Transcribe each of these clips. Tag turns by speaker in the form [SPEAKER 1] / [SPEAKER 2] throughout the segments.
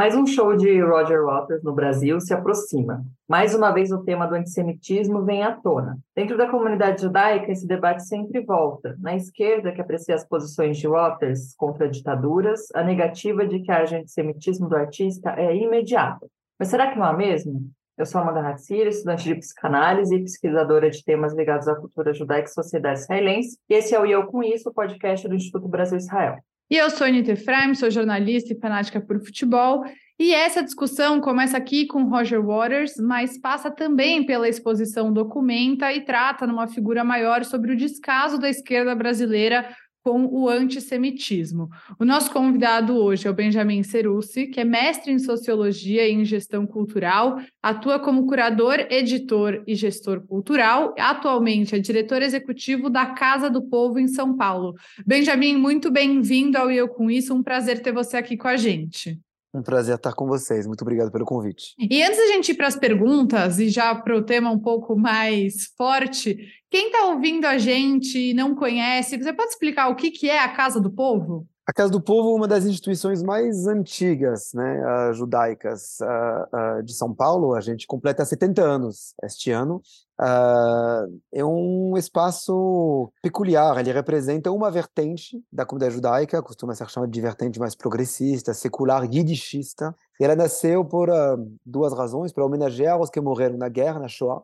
[SPEAKER 1] Mais um show de Roger Waters no Brasil se aproxima. Mais uma vez o tema do antissemitismo vem à tona. Dentro da comunidade judaica, esse debate sempre volta. Na esquerda, que aprecia as posições de Waters contra ditaduras, a negativa de que haja antissemitismo do artista é imediata. Mas será que não há mesmo? Eu sou Amanda Hatzir, estudante de psicanálise e pesquisadora de temas ligados à cultura judaica e sociedade israelense, e esse é o Eu Com Isso, o podcast do Instituto Brasil-Israel.
[SPEAKER 2] E eu sou Anita Efraim, sou jornalista e fanática por futebol. E essa discussão começa aqui com Roger Waters, mas passa também pela exposição Documenta e trata numa figura maior sobre o descaso da esquerda brasileira com o antissemitismo. O nosso convidado hoje é o Benjamin Cerussi, que é mestre em Sociologia e em Gestão Cultural, atua como curador, editor e gestor cultural, atualmente é diretor executivo da Casa do Povo em São Paulo. Benjamin, muito bem-vindo ao Eu Com Isso, um prazer ter você aqui com a gente.
[SPEAKER 3] Um prazer estar com vocês. Muito obrigado pelo convite.
[SPEAKER 2] E antes da gente ir para as perguntas e já para o tema um pouco mais forte, quem está ouvindo a gente e não conhece, você pode explicar o que, que é a Casa do Povo?
[SPEAKER 3] A Casa do Povo é uma das instituições mais antigas, né, judaicas uh, uh, de São Paulo. A gente completa 70 anos este ano. É um espaço peculiar, ele representa uma vertente da comunidade judaica, costuma ser chamada de vertente mais progressista, secular, yiddishista. Ela nasceu por duas razões, para homenagear os que morreram na guerra, na Shoah,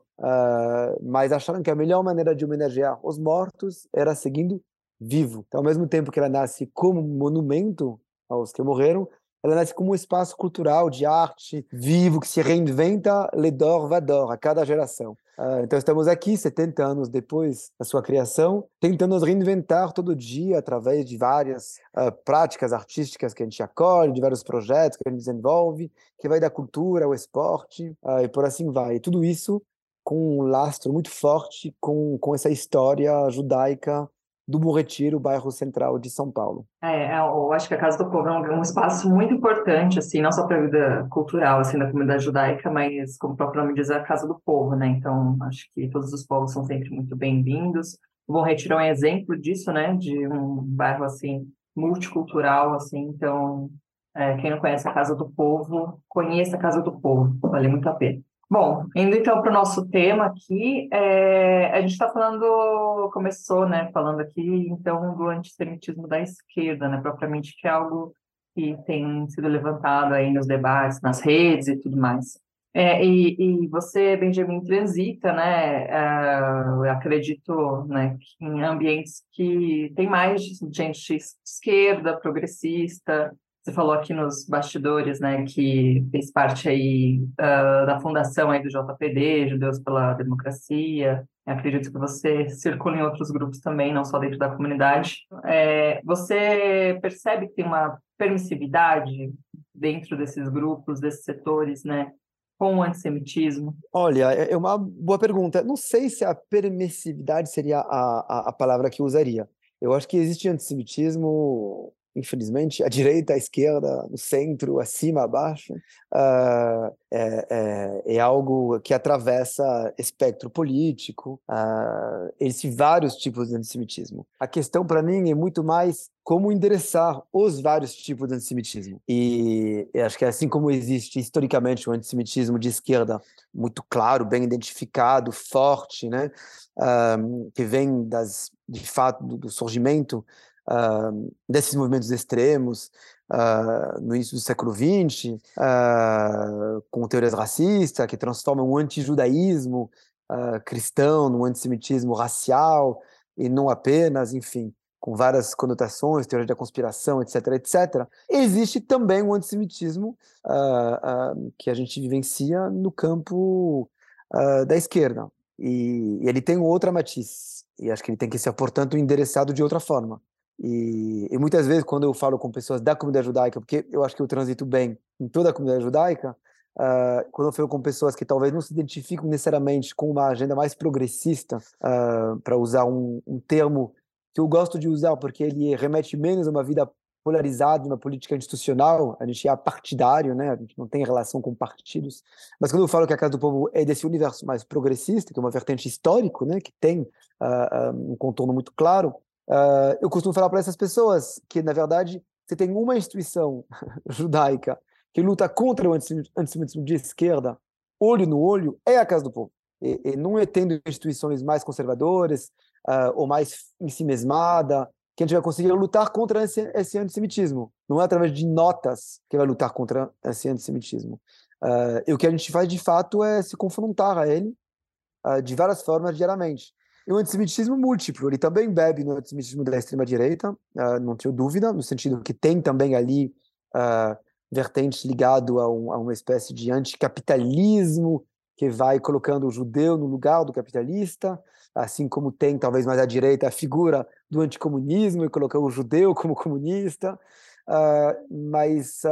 [SPEAKER 3] mas acharam que a melhor maneira de homenagear os mortos era seguindo vivo. Então, ao mesmo tempo que ela nasce como monumento aos que morreram, ela nasce como um espaço cultural de arte vivo que se reinventa ledor vador a cada geração. Uh, então estamos aqui 70 anos depois da sua criação, tentando nos reinventar todo dia através de várias uh, práticas artísticas que a gente acolhe, de vários projetos que a gente desenvolve, que vai da cultura ao esporte uh, e por assim vai. E tudo isso com um lastro muito forte com, com essa história judaica do Bom Retiro, bairro central de São Paulo.
[SPEAKER 1] É, é, eu acho que a Casa do Povo é um espaço muito importante, assim, não só para a vida cultural, assim, da comunidade judaica, mas, como o próprio nome diz, é a Casa do Povo, né? Então, acho que todos os povos são sempre muito bem-vindos. O Bom Retiro é um exemplo disso, né? De um bairro, assim, multicultural, assim, então, é, quem não conhece a Casa do Povo, conheça a Casa do Povo, vale muito a pena. Bom, indo então para o nosso tema aqui, é, a gente está falando, começou, né, falando aqui, então, do antissemitismo da esquerda, né, propriamente, que é algo que tem sido levantado aí nos debates, nas redes e tudo mais. É, e, e, você, Benjamin, transita, né, é, acredito, né, em ambientes que tem mais gente esquerda, progressista, você falou aqui nos bastidores, né, que fez parte aí uh, da fundação aí do JPD, Judeus pela Democracia. Eu acredito que você circula em outros grupos também, não só dentro da comunidade. É, você percebe que tem uma permissividade dentro desses grupos, desses setores, né, com o antissemitismo?
[SPEAKER 3] Olha, é, é uma boa pergunta. Não sei se a permissividade seria a, a, a palavra que eu usaria. Eu acho que existe antissemitismo infelizmente, a direita, a esquerda, o centro, acima, abaixo, uh, é, é, é, algo que atravessa espectro político, uh, existem vários tipos de antissemitismo. A questão para mim é muito mais como endereçar os vários tipos de antissemitismo. E acho que assim como existe historicamente o antissemitismo de esquerda muito claro, bem identificado, forte, né, uh, que vem das de fato do, do surgimento uh, desses movimentos extremos uh, no início do século XX, uh, ah, com teorias racistas que transformam o antijudaísmo cristão num antissemitismo racial e não apenas, enfim, com várias conotações, teoria da conspiração, etc, etc. Existe também um antissemitismo que a gente vivencia no campo da esquerda. E, e ele tem outra matiz, e acho que ele tem que ser, portanto, endereçado de outra forma. E, e, muitas vezes, quando eu falo com pessoas da comunidade judaica, porque eu acho que eu transito bem em toda a comunidade judaica, uh, quando eu falo com pessoas que talvez não se identificam necessariamente com uma agenda mais progressista, uh, para usar um, um, termo que eu gosto de usar, porque ele remete menos a uma vida polarizada, uma política institucional, a gente é partidário, né? a gente não tem relação com partidos, mas quando eu falo que a Casa do Povo é desse universo mais progressista, que é uma vertente histórico, né? que tem uh, um contorno muito claro, Uh, eu costumo falar para essas pessoas que, na verdade, você tem uma instituição judaica que luta contra o antissemitismo de esquerda, olho no olho, é a Casa do Povo. E, e não é tendo instituições mais conservadoras uh, ou mais em si que a gente vai conseguir lutar contra esse, esse antissemitismo. Não é através de notas que vai lutar contra esse antissemitismo. Uh, e o que a gente faz de fato é se confrontar a ele uh, de várias formas diariamente. E o antissemitismo múltiplo, ele também bebe no antissemitismo da extrema-direita, uh, não tenho dúvida, no sentido que tem também ali uh, vertentes ligado a, um, a, uma espécie de anticapitalismo que vai colocando o judeu no lugar do capitalista, assim como tem talvez mais à direita a figura do anticomunismo e colocar o judeu como comunista, uh, mas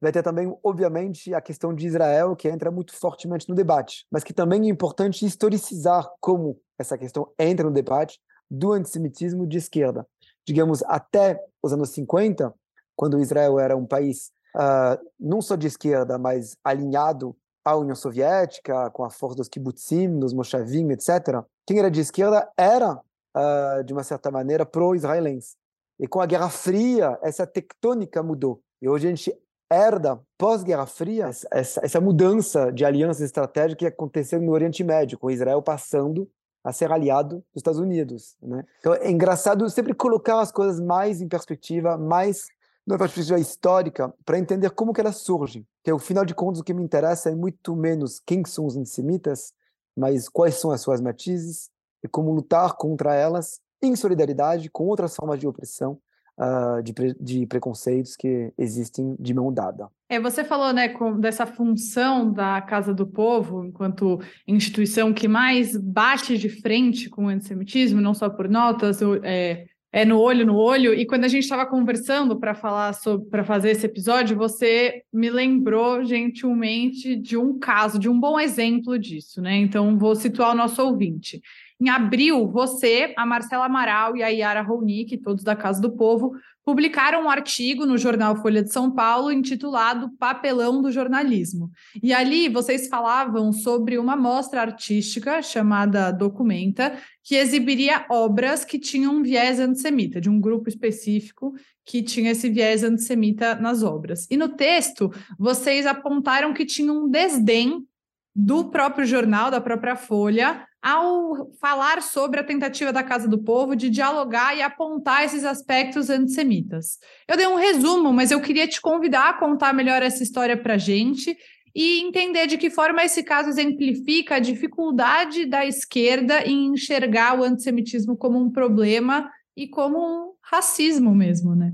[SPEAKER 3] vai ter também, obviamente, a questão de Israel, que entra muito fortemente no debate, mas que também é importante historicizar como essa questão entra no debate do antissemitismo de esquerda. Digamos, até os anos 50, quando Israel era um país uh, não só de esquerda, mas alinhado à União Soviética, com a força dos kibbutzim, dos moshavim, etc., quem era de esquerda era, uh, de uma certa maneira, pro-israelense. E com a Guerra Fria, essa tectônica mudou. E hoje a gente herda, pós-Guerra Fria, essa, essa mudança de aliança estratégica que aconteceu no Oriente Médio, com Israel passando a ser aliado dos Estados Unidos. Né? Então é engraçado sempre colocar as coisas mais em perspectiva, mais numa perspectiva histórica, para entender como que elas surgem. Que, ao final de contas, o que me interessa é muito menos quem são os antissemitas, mas quais são as suas matizes e como lutar contra elas em solidariedade com outras formas de opressão, uh, de, pre de preconceitos que existem de mão dada.
[SPEAKER 2] É, você falou né, com, dessa função da Casa do Povo, enquanto instituição que mais bate de frente com o antissemitismo, não só por notas, é, é no olho no olho. E quando a gente estava conversando para falar para fazer esse episódio, você me lembrou gentilmente de um caso, de um bom exemplo disso, né? Então vou situar o nosso ouvinte. Em abril, você, a Marcela Amaral e a Yara Ronick, todos da Casa do Povo, publicaram um artigo no jornal Folha de São Paulo intitulado Papelão do Jornalismo. E ali vocês falavam sobre uma mostra artística chamada Documenta, que exibiria obras que tinham um viés antissemita, de um grupo específico que tinha esse viés antissemita nas obras. E no texto, vocês apontaram que tinha um desdém do próprio jornal, da própria Folha, ao falar sobre a tentativa da Casa do Povo de dialogar e apontar esses aspectos antissemitas. Eu dei um resumo, mas eu queria te convidar a contar melhor essa história para a gente e entender de que forma esse caso exemplifica a dificuldade da esquerda em enxergar o antissemitismo como um problema e como um racismo mesmo, né?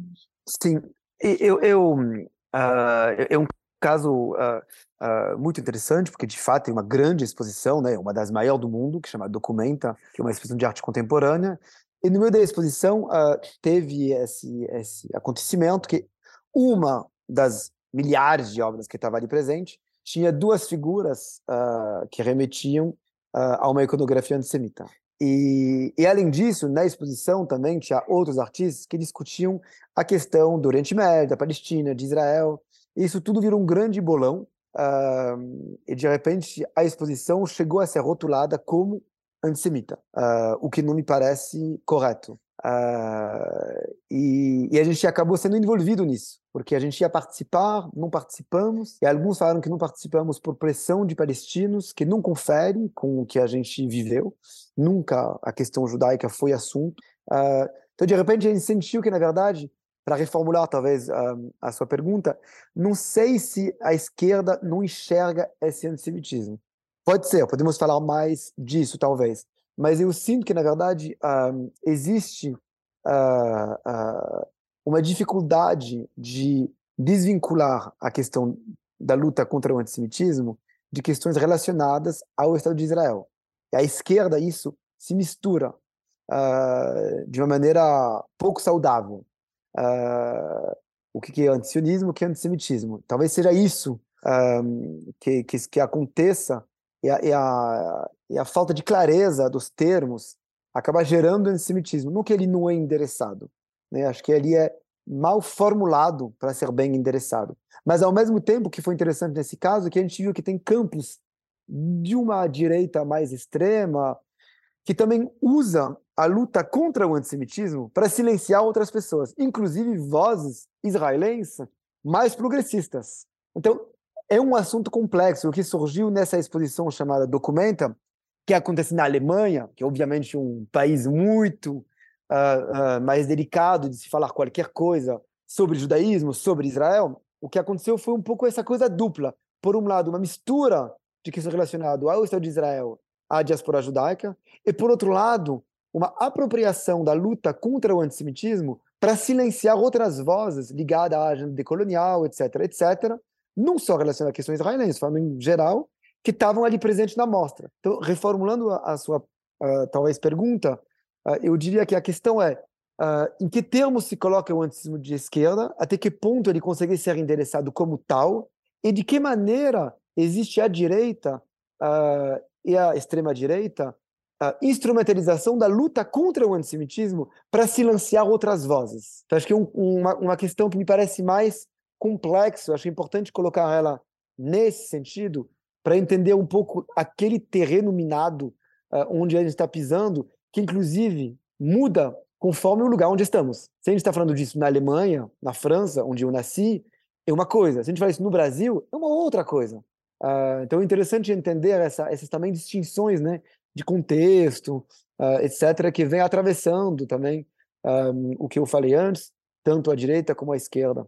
[SPEAKER 3] Sim, eu, eu, uh, é um caso uh, uh, muito interessante, porque de fato tem uma grande exposição, né, uma das maiores do mundo, que chama Documenta, que é uma exposição de arte contemporânea. E no meio da exposição uh, teve esse, esse acontecimento que uma das milhares de obras que estava ali presente tinha duas figuras uh, que remetiam a uma iconografia antissemita. E, e, além disso, na exposição também tinha outros artistas que discutiam a questão do Oriente Médio, da Palestina, de Israel. Isso tudo virou um grande bolão Uh, e de repente a exposição chegou a ser rotulada como antissemita, uh, o que não me parece correto. Uh, e, e, a gente acabou sendo envolvido nisso, porque a gente ia participar, não participamos, e alguns falaram que não participamos por pressão de palestinos, que não confere com o que a gente viveu, nunca a questão judaica foi assunto. Uh, então, de repente, a gente sentiu que, na verdade, para reformular talvez a, a sua pergunta, não sei se a esquerda não enxerga esse antissemitismo. Pode ser, podemos falar mais disso talvez, mas eu sinto que na verdade uh, existe uh, uh, uma dificuldade de desvincular a questão da luta contra o antissemitismo de questões relacionadas ao Estado de Israel. E a esquerda isso se mistura de uma maneira pouco saudável uh, o que é antisionismo, o que é antissemitismo. Talvez seja isso um, que, que, que, aconteça e a, e, a, e a falta de clareza dos termos acaba gerando antissemitismo. Não que ele não é endereçado, né? acho que ele é mal formulado para ser bem endereçado. Mas, ao mesmo tempo, que foi interessante nesse caso, que a gente viu que tem campos de uma direita mais extrema, que também usa a luta contra o antissemitismo para silenciar outras pessoas, inclusive vozes israelenses mais progressistas. Então, é um assunto complexo, que surgiu nessa exposição chamada Documenta, que acontece na Alemanha, que é obviamente um país muito uh, uh, mais delicado de se falar qualquer coisa sobre judaísmo, sobre Israel, o que aconteceu foi um pouco essa coisa dupla. Por um lado, uma mistura de questões relacionadas ao Estado de Israel, à diáspora judaica, e por outro lado, uma apropriação da luta contra o antissemitismo para silenciar outras vozes ligadas à agenda decolonial, etc., etc., não só relacionadas à questão israelense, falando em geral, que estavam ali presentes na mostra. Então, reformulando a, a sua, uh, talvez, pergunta, uh, eu diria que a questão é uh, em que termos se coloca o antissemitismo de esquerda, até que ponto ele consegue ser endereçado como tal, e de que maneira existe a direita e a extrema-direita a instrumentalização da luta contra o antissemitismo para silenciar outras vozes. Então, acho que é um, uma, uma questão que me parece mais complexo, acho importante colocar ela nesse sentido, para entender um pouco aquele terreno minado uh, onde a gente está pisando, que inclusive muda conforme o lugar onde estamos. Se a gente está falando disso na Alemanha, na França, onde eu nasci, é uma coisa. Se a gente fala isso no Brasil, é uma outra coisa. Uh, então é interessante entender essa, essas também distinções né, de contexto, uh, etc., que vem atravessando também um, o que eu falei antes, tanto a direita como a esquerda.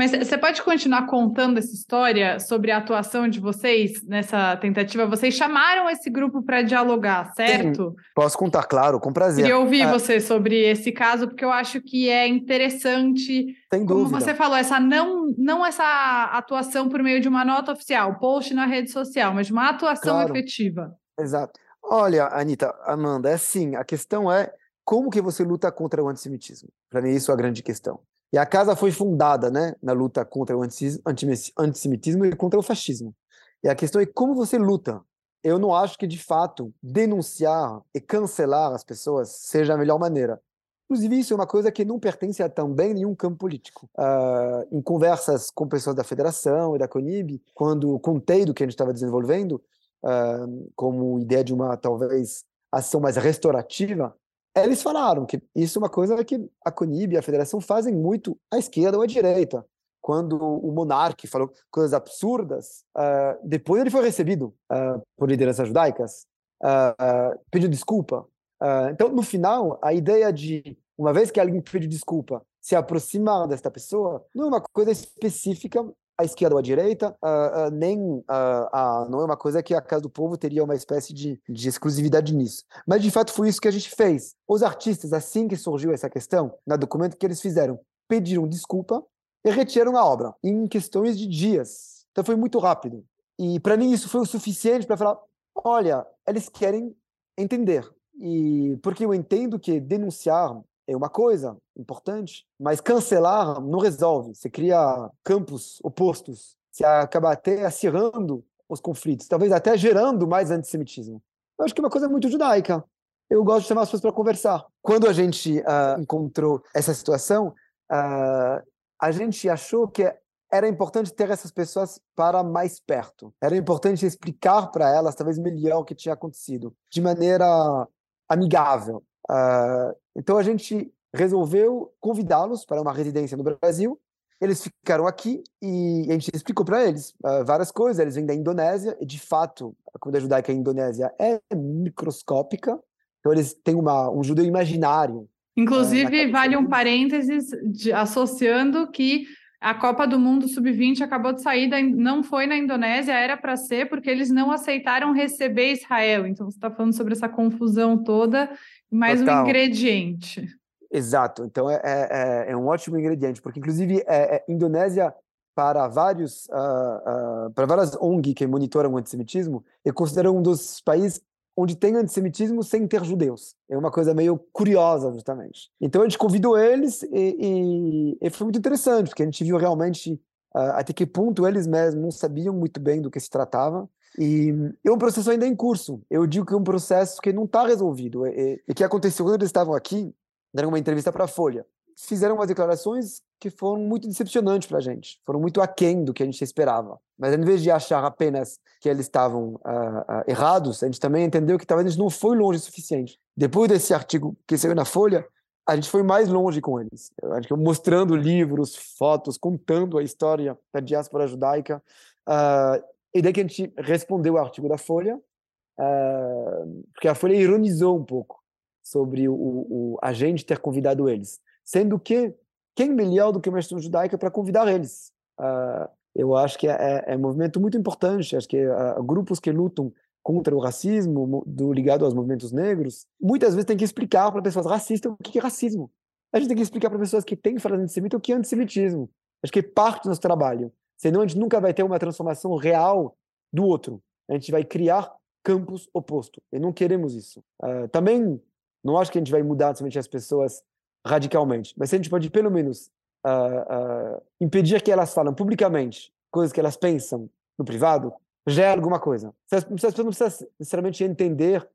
[SPEAKER 2] Mas você pode continuar contando essa história sobre a atuação de vocês nessa tentativa? Vocês chamaram esse grupo para dialogar, certo? Sim,
[SPEAKER 3] posso contar, claro, com prazer.
[SPEAKER 2] Queria ouvir é. você sobre esse caso, porque eu acho que é interessante.
[SPEAKER 3] Sem
[SPEAKER 2] como
[SPEAKER 3] dúvida.
[SPEAKER 2] você falou, essa não, não essa atuação por meio de uma nota oficial, post na rede social, mas de uma atuação claro. efetiva.
[SPEAKER 3] Exato. Olha, Anitta, Amanda, é assim, a questão é como que você luta contra o antissemitismo? Para mim, isso é a grande questão. E a casa foi fundada né, na luta contra o antissemitismo e contra o fascismo. E a questão é como você luta. Eu não acho que, de fato, denunciar e cancelar as pessoas seja a melhor maneira. Inclusive, isso é uma coisa que não pertence a também nenhum campo político. Uh, em conversas com pessoas da federação e da CONIB, quando contei do que a gente estava desenvolvendo, uh, como ideia de uma, talvez, ação mais restaurativa, eles falaram que isso é uma coisa que a CONIB e a federação fazem muito à esquerda ou à direita. Quando o monarca falou coisas absurdas, uh, depois ele foi recebido uh, por lideranças judaicas, uh, pediu desculpa. então, no final, a ideia de, uma vez que alguém pediu desculpa, se aproximar desta pessoa, não é uma coisa específica à esquerda ou à direita, uh, uh, nem uh, não é uma coisa que a Casa do Povo teria uma espécie de, de exclusividade nisso. Mas, de fato, foi isso que a gente fez. Os artistas, assim que surgiu essa questão, na documento que eles fizeram, pediram desculpa e retiraram a obra em questões de dias. Então, foi muito rápido. E, para mim, isso foi o suficiente para falar: olha, eles querem entender. E porque eu entendo que denunciar é uma coisa importante, mas cancelar não resolve. Você cria campos opostos, você acaba até acirrando os conflitos, talvez até gerando mais antissemitismo. Eu acho que é uma coisa muito judaica. Eu gosto de chamar as pessoas para conversar. Quando a gente uh, encontrou essa situação, uh, a gente achou que era importante ter essas pessoas para mais perto. Era importante explicar para elas, talvez melhor, o que tinha acontecido, de maneira amigável. Uh, então a gente resolveu convidá-los para uma residência no Brasil. Eles ficaram aqui e a gente explicou para eles uh, várias coisas. Eles vêm da Indonésia e, de fato, a comunidade judaica Indonésia é microscópica. Então, eles têm uma, um judeu imaginário.
[SPEAKER 2] Inclusive, uh, vale um parênteses de, associando que a Copa do Mundo Sub-20 acabou de sair, da, não foi na Indonésia, era para ser, porque eles não aceitaram receber Israel. Então, você está falando sobre essa confusão toda, mais Total. um ingrediente.
[SPEAKER 3] Exato. Então, é, é, é, é um ótimo ingrediente, porque, inclusive, é, é Indonésia, para vários uh, uh, para várias ONG que monitoram o antissemitismo, é considerado um dos países onde tem antissemitismo sem ter judeus. É uma coisa meio curiosa, justamente. Então a gente convidou eles e, e, e foi muito interessante, porque a gente viu realmente uh, até que ponto eles mesmos não sabiam muito bem do que se tratava. E é um processo ainda em curso. Eu digo que é um processo que não está resolvido. E o que aconteceu quando eles estavam aqui, deram uma entrevista para a Folha, fizeram umas declarações que foram muito decepcionantes para a gente, foram muito aquém do que a gente esperava. Mas em vez de achar apenas que eles estavam uh, uh, errados, a gente também entendeu que talvez a gente não foi longe o suficiente. Depois desse artigo que saiu na Folha, a gente foi mais longe com eles. Mostrando livros, fotos, contando a história da diáspora judaica. Uh, e daí que a gente respondeu o artigo da Folha, uh, porque a Folha ironizou um pouco sobre o, o, a gente ter convidado eles. Sendo que, quem melhor do que uma instituição judaica para convidar eles? Uh, eu acho que é, é, é, um movimento muito importante. Acho que uh, grupos que lutam contra o racismo, do, ligado aos movimentos negros, muitas vezes tem que explicar para pessoas racistas o que é racismo. A gente tem que explicar para pessoas que têm fala antissemita o que é antissemitismo. Acho que é parte do nosso trabalho. Senão a gente nunca vai ter uma transformação real do outro. A gente vai criar campos opostos. E não queremos isso. Uh, também não acho que a gente vai mudar somente as pessoas radicalmente, mas a gente pode pelo menos uh, uh, impedir que elas falem publicamente coisas que elas pensam no privado, já é alguma coisa. As pessoas não precisam necessariamente entender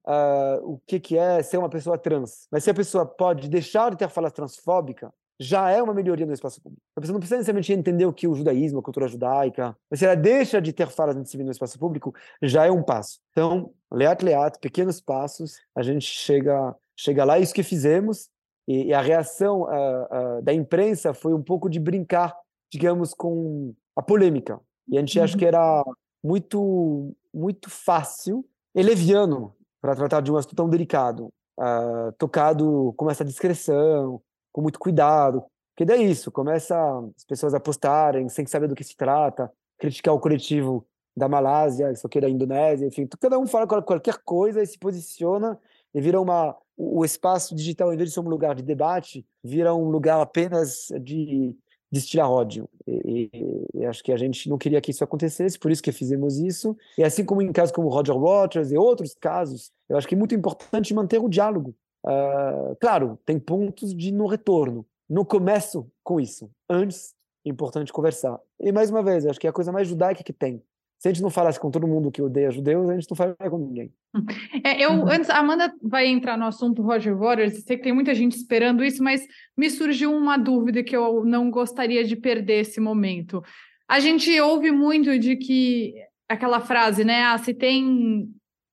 [SPEAKER 3] o que, que é ser uma pessoa trans, mas se a pessoa pode deixar de ter fala transfóbica, já é uma melhoria no espaço público. A pessoa não precisa necessariamente entender o que é o judaísmo, a cultura judaica, mas se ela deixa de ter falas antissemitas no espaço público, já é um passo. Então, leat leat, pequenos passos, a gente chega, chega lá, é isso que fizemos, e, e a reação uh, uh, da imprensa foi um pouco de brincar, digamos, com a polêmica. E a gente uhum. acha que era muito, muito fácil e leviano para tratar de um assunto tão delicado, uh, tocado com essa discreção, com muito cuidado. Porque daí é isso, começa as pessoas a postarem sem saber do que se trata, criticar o coletivo da Malásia, isso aqui da Indonésia, enfim, cada um fala qualquer coisa e se posiciona e vira uma o espaço digital em vez de ser um lugar de debate, vira um lugar apenas de destilar ódio. E, e, e, acho que a gente não queria que isso acontecesse, por isso que fizemos isso. E assim como em casos como Roger Waters e outros casos, eu acho que é muito importante manter o diálogo. Uh, claro, tem pontos de no retorno. No começo com isso. Antes, é importante conversar. E mais uma vez, acho que é a coisa mais judaica que tem. Se a gente não falasse com todo mundo que odeia judeus, a gente não falaria com ninguém.
[SPEAKER 2] É, eu, uhum. antes, a Amanda vai entrar no assunto Roger Waters, sei que tem muita gente esperando isso, mas me surgiu uma dúvida que eu não gostaria de perder esse momento. A gente ouve muito de que aquela frase, né? Ah, se tem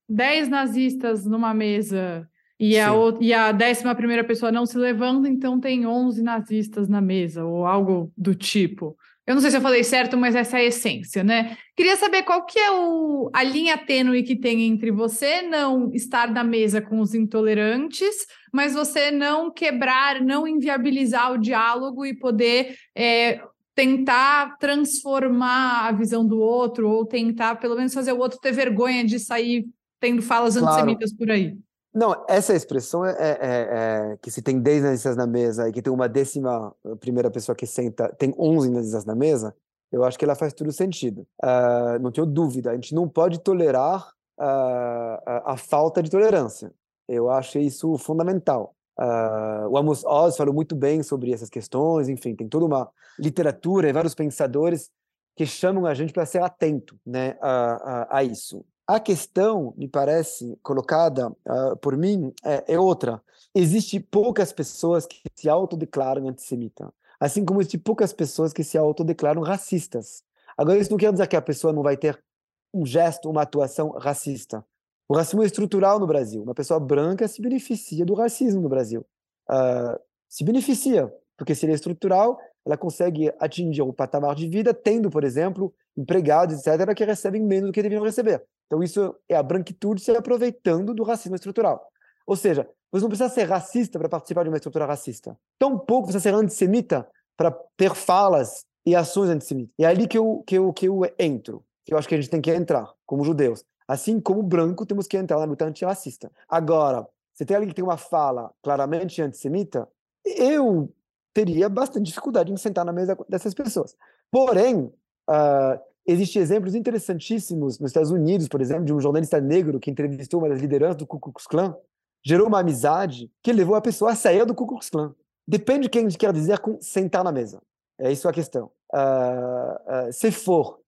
[SPEAKER 2] 10 nazistas numa mesa e a, e a décima primeira pessoa não se levanta, então tem 11 nazistas na mesa, ou algo do tipo. Eu não sei se eu falei certo, mas essa é a essência, né? Queria saber qual que é o, a linha tênue que tem entre você não estar na mesa com os intolerantes, mas você não quebrar, não inviabilizar o diálogo e poder é, tentar transformar a visão do outro ou tentar, pelo menos, fazer o outro ter vergonha de sair tendo falas claro. antissemitas por aí.
[SPEAKER 3] Não, essa expressão é, é, é, que se tem 10 nazistas na mesa e que tem uma décima primeira pessoa que senta, tem 11 nazistas na mesa, eu acho que ela faz todo sentido. Uh, não tenho dúvida, a gente não pode tolerar uh, a, a, falta de tolerância. Eu acho isso fundamental. Uh, o Amos Oz falou muito bem sobre essas questões, enfim, tem toda uma literatura e vários pensadores que chamam a gente para ser atento né, a, a, a isso. A questão, me parece, colocada uh, por mim, é, é, outra. Existem poucas pessoas que se autodeclaram antissemita, assim como existem poucas pessoas que se autodeclaram racistas. Agora, isso não quer dizer que a pessoa não vai ter um gesto, uma atuação racista. O racismo é estrutural no Brasil. Uma pessoa branca se beneficia do racismo no Brasil. Uh, se beneficia, porque se ele é estrutural, ela consegue atingir um patamar de vida tendo, por exemplo, empregados, etc., que recebem menos do que deveriam receber. Então, isso é a branquitude se aproveitando do racismo estrutural. Ou seja, você não precisa ser racista para participar de uma estrutura racista. Tampouco precisa ser antissemita para ter falas e ações antissemitas. É ali que eu, que, eu, que eu entro, que eu acho que a gente tem que entrar, como judeus. Assim como branco, temos que entrar na luta antirracista. Agora, se tem alguém que tem uma fala claramente antissemita, eu teria bastante dificuldade em sentar na mesa dessas pessoas. Porém, uh, existem exemplos interessantíssimos nos Estados Unidos, por exemplo, de um jornalista negro que entrevistou uma das lideranças do Ku Klux Klan, gerou uma amizade que levou a pessoa a sair do Ku Klux Klan. Depende de quem quer dizer com sentar na mesa. É isso a questão. Uh, uh, se for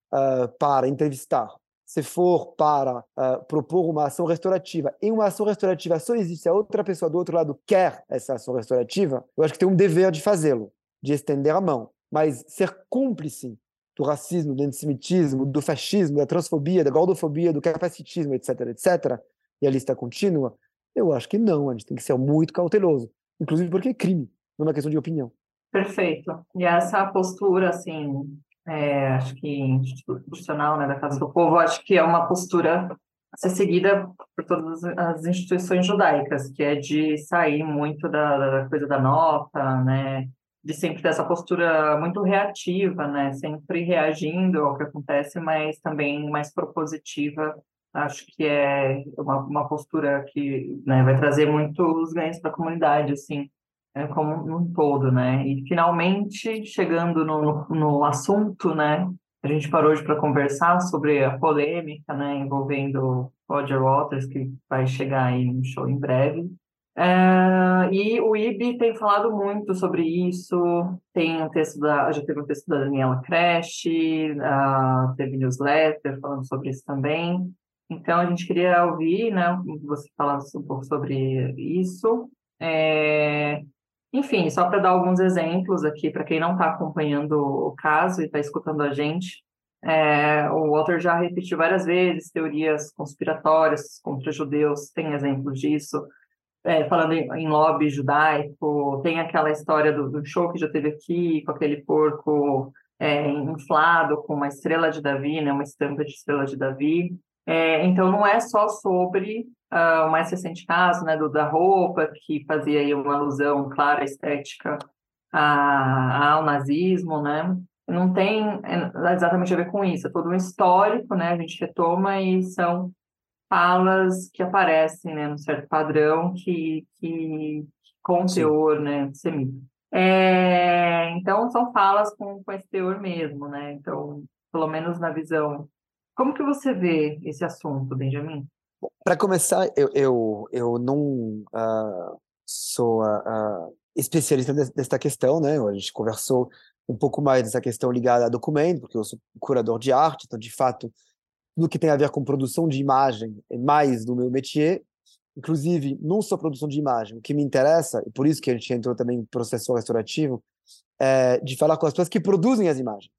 [SPEAKER 3] para entrevistar se for para uh, propor uma ação restaurativa e uma ação restaurativa só existe se a outra pessoa do outro lado quer essa ação restaurativa, eu acho que tem um dever de fazê-lo, de estender a mão. Mas ser cúmplice do racismo, do antissemitismo, do fascismo, da transfobia, da gordofobia, do capacitismo, etc., etc., e a lista contínua, eu acho que não, a gente tem que ser muito cauteloso. inclusive porque é crime, não é uma questão de opinião.
[SPEAKER 1] Perfeito. E essa postura, assim, é, acho que institucional, né, da Casa do Povo, acho que é uma postura a ser seguida por todas as instituições judaicas, que é de sair muito da, da coisa da nota, né, de sempre ter essa postura muito reativa, né, sempre reagindo ao que acontece, mas também mais propositiva. Acho que é uma, uma postura que né, vai trazer muitos ganhos para a comunidade, assim, é, como um todo, né? E finalmente chegando no, no assunto, né? A gente parou hoje para conversar sobre a polêmica, né, envolvendo Roger Waters, que vai chegar aí no show em breve. É, e o IB tem falado muito sobre isso. Tem um texto da, já teve um texto da Daniela Crash, uh, teve newsletter falando sobre isso também. Então a gente queria ouvir, né, você falasse um pouco sobre isso. É, enfim, só para dar alguns exemplos aqui, para quem não está acompanhando o caso e está escutando a gente, é, o Walter já repetiu várias vezes teorias conspiratórias contra judeus, tem exemplos disso, é, falando em, em, lobby judaico, tem aquela história do, do, show que já teve aqui, com aquele porco é, inflado com uma estrela de Davi, né, uma estampa de estrela de Davi. É, então, não é só sobre uh, o mais recente caso né, do da roupa, que fazia aí uma alusão clara estética a, ao nazismo, né? Não tem é, exatamente a ver com isso, é todo um histórico, né? A gente retoma e são falas que aparecem, né, num certo padrão que, que com teor, né, semita. É, então são falas com, com esse teor mesmo, né? Então, pelo menos na visão. Como que você vê esse assunto, Benjamin?
[SPEAKER 3] Para começar, eu, eu, eu não uh, sou uh, especialista desta questão, né? A gente conversou um pouco mais dessa questão ligada a documento, porque eu sou curador de arte, então, de fato, tudo que tem a ver com produção de imagem é mais do meu métier. Inclusive, não só produção de imagem, o que me interessa, e por isso que a gente entrou também em processo restaurativo, é de falar com as pessoas que produzem as imagens.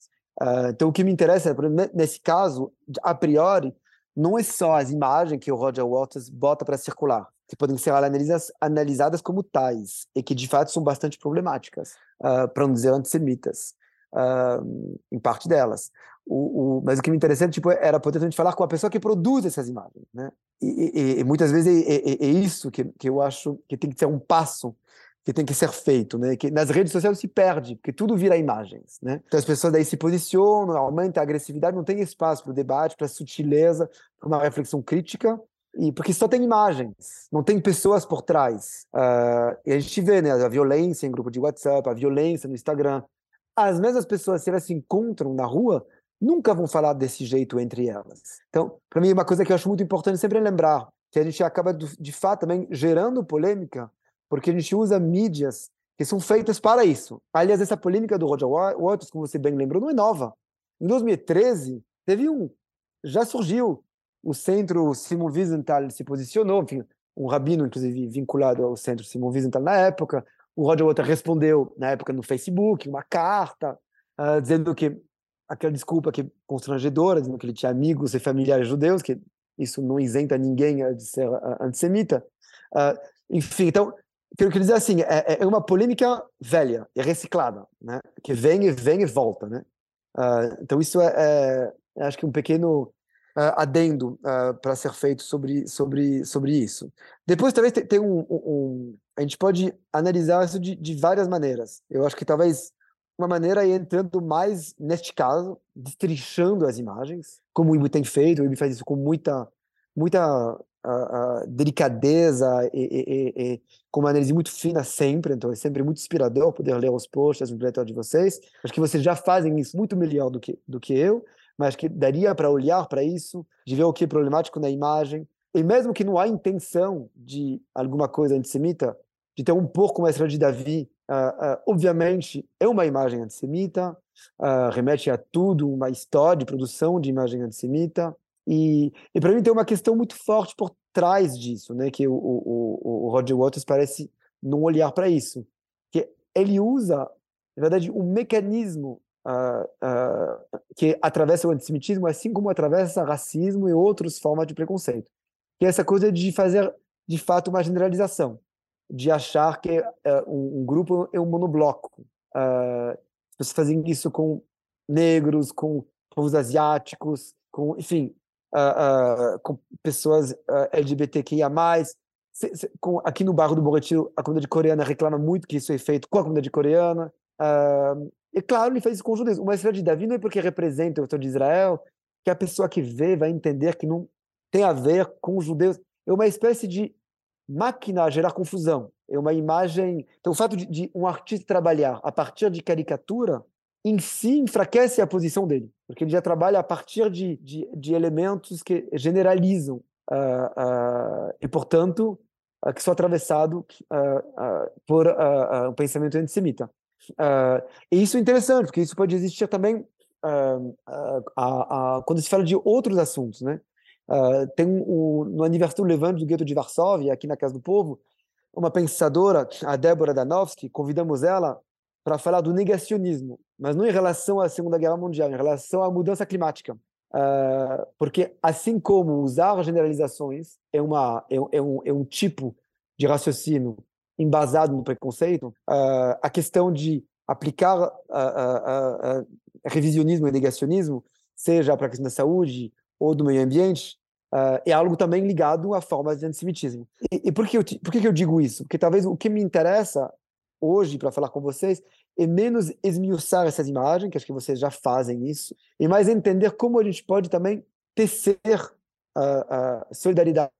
[SPEAKER 3] Uh, então, o que me interessa, nesse caso, a priori, não é só as imagens que o Roger Waters bota para circular, que podem ser analisadas, analisadas como tais, e que de fato são bastante problemáticas, uh, para não dizer antissemitas, uh, em parte delas. O, o, mas o que me interessava tipo, era poder gente falar com a pessoa que produz essas imagens. Né? E, e, e muitas vezes é, é, é, isso que, que eu acho que tem que ser um passo que tem que ser feito, né? Que nas redes sociais se perde, porque tudo vira imagens, né? Então as pessoas daí se posicionam, aumenta a agressividade, não tem espaço para o debate, para a sutileza, para uma reflexão crítica, e porque só tem imagens, não tem pessoas por trás. Uh, e a gente vê, né, a violência em grupo de WhatsApp, a violência no Instagram. As mesmas pessoas, se elas se encontram na rua, nunca vão falar desse jeito entre elas. Então, para mim, uma coisa que eu acho muito importante sempre é lembrar que a gente acaba, de fato, também gerando polêmica porque a gente usa mídias que são feitas para isso. Aliás, essa polêmica do Roger Waters, como você bem lembrou, não é nova. Em 2013, teve um. Já surgiu. O centro Simon Wiesenthal se posicionou, enfim, um rabino, inclusive, vinculado ao centro Simon Wiesenthal na época. O Roger Waters respondeu, na época, no Facebook, uma carta, uh, dizendo que aquela desculpa que constrangedora, dizendo que ele tinha amigos e familiares judeus, que isso não isenta ninguém de ser antissemita. Uh, enfim, então, eu queria dizer assim, é, é uma polêmica velha e reciclada, né? Que vem e vem e volta, né? Uh, então isso é, é, é, acho que um pequeno adendo uh, para ser feito sobre sobre sobre isso. Depois talvez tem, um, um, a gente pode analisar isso de, de várias maneiras. Eu acho que talvez uma maneira é entrando mais neste caso, destrinchando as imagens, como o IBU tem feito, o IBU faz isso com muita muita a, delicadeza e, e, e, com uma análise muito fina sempre, então é sempre muito inspirador poder ler os posts do newsletter de vocês. Acho que vocês já fazem isso muito melhor do que, do que eu, mas que daria para olhar para isso, de ver o que é problemático na imagem, e mesmo que não há intenção de alguma coisa antissemita, de ter um pouco mais de Davi, uh, uh, obviamente é uma imagem antissemita, uh, remete a tudo, uma história de produção de imagem antissemita, e, e para mim tem uma questão muito forte por trás disso, né? Que o, o, o Roger Waters parece não olhar para isso, que ele usa, na verdade, um mecanismo uh, uh, que atravessa o antissemitismo, assim como atravessa racismo e outras formas de preconceito, que é essa coisa de fazer, de fato, uma generalização. de achar que uh, um, um, grupo é um monobloco. Uh, você fazem isso com negros, com povos asiáticos, com, enfim, uh, com pessoas LGBTQIA+. Se, se, com, aqui no bairro do Borretiro, a comunidade coreana reclama muito que isso é feito com a comunidade coreana. E claro, ele faz isso com judeus. Uma estrela de Davi não é porque representa o Estado de Israel, que a pessoa que vê vai entender que não tem a ver com os judeus. É uma espécie de máquina a gerar confusão. É uma imagem. Então, o fato de, de, um artista trabalhar a partir de caricatura em si enfraquece a posição dele, porque ele já trabalha a partir de, de, de elementos que generalizam uh, uh, e, portanto, uh, que são atravessados por um pensamento antissemita. E isso é interessante, porque isso pode existir também quando se fala de outros assuntos, né? Uh, tem um, no aniversário Levante do gueto de Varsóvia, aqui na Casa do Povo, uma pensadora, a Débora Danowski, convidamos ela para falar do negacionismo, mas não em relação à Segunda Guerra Mundial, em relação à mudança climática. Uh, porque, assim como usar generalizações é, uma, é, é, um, é um tipo de raciocínio embasado no preconceito, uh, a questão de aplicar revisionismo e negacionismo, seja para a questão da saúde ou do meio ambiente, uh, é algo também ligado a formas de antissemitismo. E, e por, que eu, por que eu digo isso? Porque talvez o que me interessa hoje para falar com vocês é menos esmiuçar essas imagens, que acho que vocês já fazem isso, e mais entender como a gente pode também tecer uh, uh, solidariedades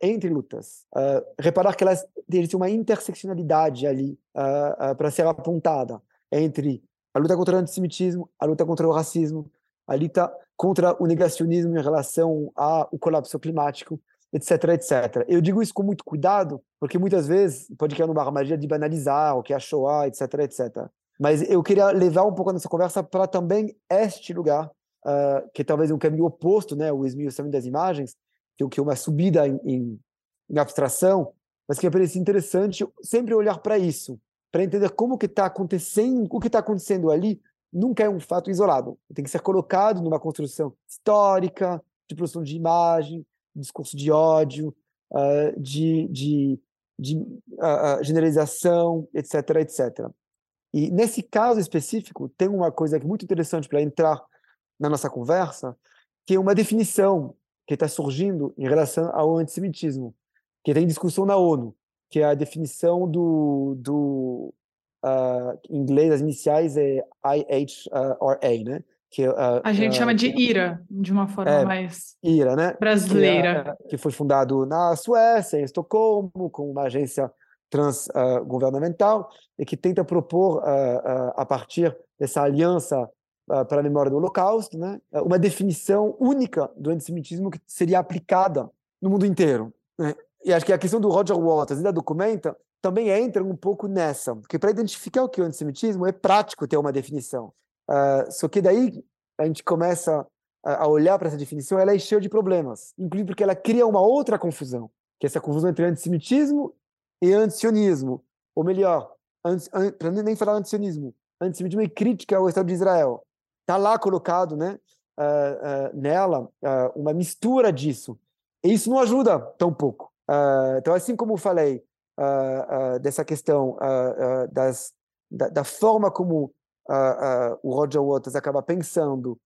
[SPEAKER 3] entre lutas. Uh, reparar que elas têm uma interseccionalidade ali para ser apontada entre a luta contra o antissemitismo, a luta contra o racismo, a luta contra o negacionismo em relação ao colapso climático, etc, etc. Eu digo isso com muito cuidado, porque muitas vezes pode criar uma armadilha de banalizar o que é a Shoah, etc, etc. Mas eu queria levar um pouco nessa conversa para também este lugar, uh, que talvez é um caminho oposto, né, o esmiuçamento das imagens, que é uma subida em, em, em abstração, mas que me parece interessante sempre olhar para isso, para entender como que está acontecendo, o que está acontecendo ali nunca é um fato isolado. Tem que ser colocado numa construção histórica, de produção de imagem, discurso de ódio, uh, de, de, de uh, generalização, etc, etc. E nesse caso específico, tem uma coisa que é muito interessante para entrar na nossa conversa, que é uma definição que está surgindo em relação ao antissemitismo, que tem discussão na ONU, que é a definição do, do uh, em inglês, as iniciais é IHRA, né?
[SPEAKER 2] Que, uh, a gente uh, chama de IRA, de uma forma é, mais
[SPEAKER 3] IRA, né?
[SPEAKER 2] brasileira.
[SPEAKER 3] Que, é, que, foi fundado na Suécia, em Estocolmo, com uma agência transgovernamental, e que tenta propor, a partir dessa aliança para a memória do Holocausto, né? uma definição única do antissemitismo que seria aplicada no mundo inteiro. Né? E acho que a questão do Roger Waters e da Documenta também entra um pouco nessa, porque para identificar o que é o antissemitismo é prático ter uma definição. Uh, só que daí a gente começa a, olhar para essa definição, ela é cheia de problemas, inclusive porque ela cria uma outra confusão, que é essa confusão entre antissemitismo e antisionismo, ou melhor, para nem falar antisionismo, antissemitismo e crítica ao Estado de Israel. Está lá colocado, né, uh, uh, nela, uma mistura disso. E isso não ajuda tão pouco. então, assim como falei, uh, uh, dessa questão uh, das, da, da, forma como o Roger Waters acaba pensando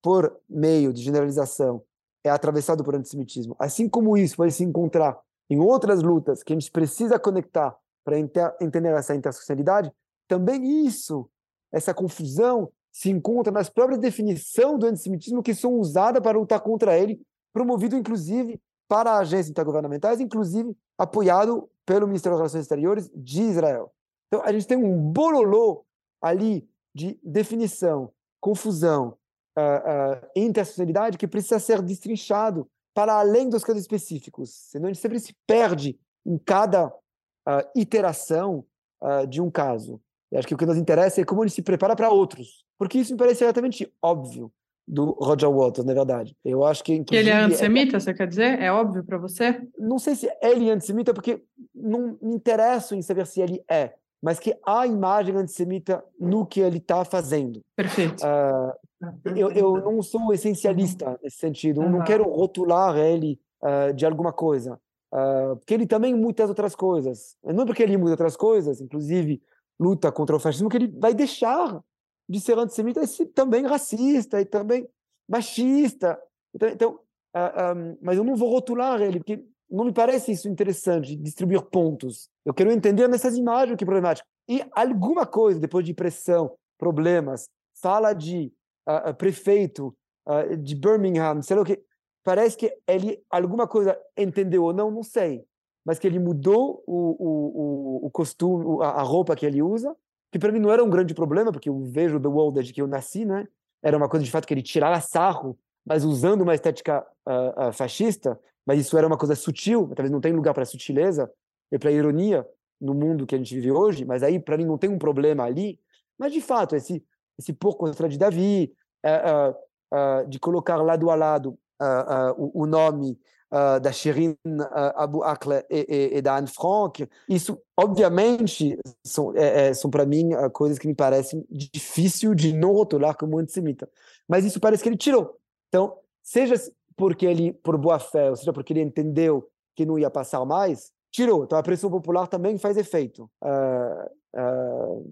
[SPEAKER 3] por meio de generalização é atravessado por antissemitismo. Assim como isso pode se encontrar em outras lutas que a gente precisa conectar para entender essa interseccionalidade, também isso, essa confusão, se encontra nas próprias definições do antissemitismo que são usadas para lutar contra ele, promovido inclusive para agências intergovernamentais, inclusive apoiado pelo Ministério das Relações Exteriores de Israel. Então, a gente tem um bololô ali de definição, confusão, uh, uh, interseccionalidade que precisa ser destrinchado para além dos casos específicos. Senão, a gente sempre se perde em cada uh, iteração uh, de um caso. Eu acho que o que nos interessa é como ele se prepara para outros, porque isso me parece exatamente óbvio do Roger Waters, na verdade. Eu acho que.
[SPEAKER 2] Que ele é antissemita, é... você quer dizer? É óbvio para você?
[SPEAKER 3] Não sei se ele é antissemita, porque não me interesso em saber se ele é, mas que há imagem antissemita no que ele está fazendo.
[SPEAKER 2] Perfeito. Uh,
[SPEAKER 3] eu, eu não sou essencialista nesse sentido, eu não quero rotular ele uh, de alguma coisa. uh, porque ele também muitas outras coisas. Não porque ele muda outras coisas, inclusive luta contra o fascismo, que ele vai deixar de ser antissemita ser também racista e também machista. Então, então uh, ah, um, mas eu não vou rotular ele, porque não me parece isso interessante, distribuir pontos. Eu quero entender nessas imagens o que é problemático. E alguma coisa, depois de pressão, problemas, fala de uh, prefeito uh, de Birmingham, sei lá o que, parece que ele alguma coisa entendeu ou não, não sei, mas que ele mudou o, o, o, costume, a roupa que ele usa, que para mim não era um grande problema, porque eu vejo The World desde que eu nasci, né? Era uma coisa de fato que ele tirava sarro, mas usando uma estética uh, uh, fascista, mas isso era uma coisa sutil, talvez não tem lugar para sutileza e para ironia no mundo que a gente vive hoje, mas aí para mim não tem um problema ali. Mas de fato, esse esse por contra de Davi, uh, de colocar lado a lado o, o, nome da Shirin Abu Akleh e, e, e, da Anne Frank, isso obviamente são, é, é, são para mim coisas que me parecem difícil de não rotular como antissemita. Mas isso parece que ele tirou. Então, seja porque ele, por boa fé, ou seja, porque ele entendeu que não ia passar mais, tirou. Então a pressão popular também faz efeito.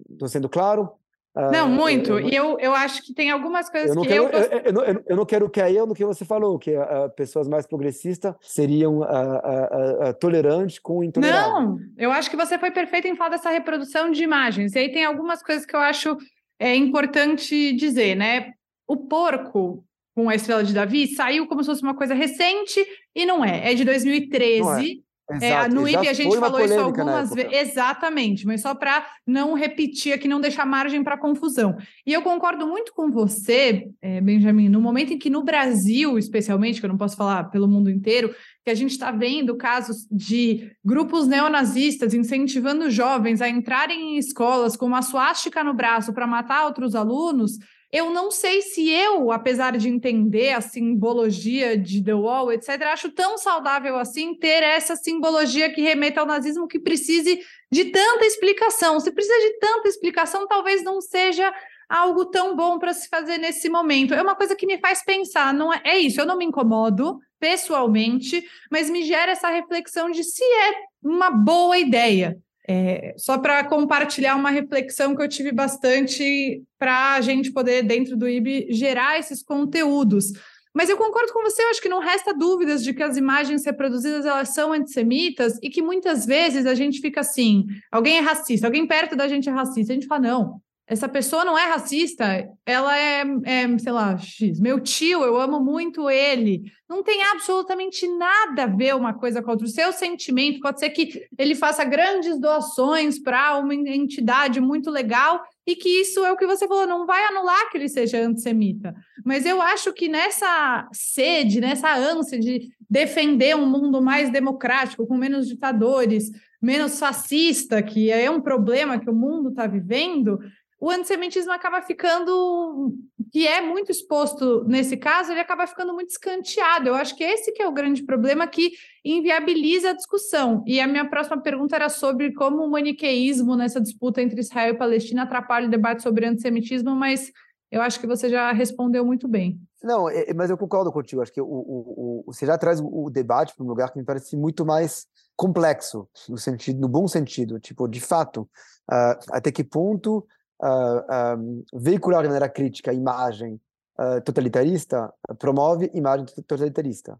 [SPEAKER 3] Estou uh, uh, sendo claro?
[SPEAKER 2] Uh, não, muito. Eu, e eu, eu acho que tem algumas coisas
[SPEAKER 3] eu
[SPEAKER 2] que
[SPEAKER 3] quero,
[SPEAKER 2] eu...
[SPEAKER 3] Eu, não, eu não quero cair no que você falou, que uh, pessoas mais progressistas seriam uh, tolerantes com intolerantes.
[SPEAKER 2] Não, eu acho que você foi perfeito em falar dessa reprodução de imagens. E aí tem algumas coisas que eu acho é, importante dizer, né? O porco com a Estrela de Davi saiu como se fosse uma coisa recente e não é. É de 2013. É, no IB a gente falou isso algumas vezes. Exatamente, mas só para não repetir aqui, não deixar margem para confusão. E eu concordo muito com você, é, Benjamin, no momento em que no Brasil, especialmente, que eu não posso falar pelo mundo inteiro, que a gente está vendo casos de grupos neonazistas incentivando jovens a entrarem em escolas com uma suástica no braço para matar outros alunos eu não sei se eu, apesar de entender a simbologia de The Wall, etc., acho tão saudável assim ter essa simbologia que remeta ao nazismo que precise de tanta explicação. Se precisa de tanta explicação, talvez não seja algo tão bom para se fazer nesse momento. É uma coisa que me faz pensar, não é, é isso, eu não me incomodo pessoalmente, mas me gera essa reflexão de se é uma boa ideia. É, só para compartilhar uma reflexão que eu tive bastante para a gente poder, dentro do IB, gerar esses conteúdos. Mas eu concordo com você, eu acho que não resta dúvidas de que as imagens reproduzidas elas são antissemitas e que muitas vezes a gente fica assim, alguém é racista, alguém perto da gente é racista, a gente fala, não, essa pessoa não é racista, ela é, é, sei lá, X. Meu tio, eu amo muito ele. Não tem absolutamente nada a ver uma coisa com a outra. O seu sentimento pode ser que ele faça grandes doações para uma entidade muito legal e que isso é o que você falou, não vai anular que ele seja antissemita. Mas eu acho que nessa sede, nessa ânsia de defender um mundo mais democrático, com menos ditadores, menos fascista, que é um problema que o mundo está vivendo, o antissemitismo acaba ficando, que é muito exposto nesse caso, ele acaba ficando muito escanteado. Eu acho que esse que é o grande problema que inviabiliza a discussão. E a minha próxima pergunta era sobre como o maniqueísmo nessa disputa entre Israel e Palestina atrapalha o debate sobre antissemitismo, mas eu acho que você já respondeu muito bem.
[SPEAKER 3] Não, é, é mas eu concordo contigo. Acho que o, o, o você já traz o debate para um lugar que me parece muito mais complexo, no sentido, no bom sentido. Tipo, de fato, uh, até que ponto um, veicular de maneira crítica a imagem uh, totalitarista promove imagem totalitarista.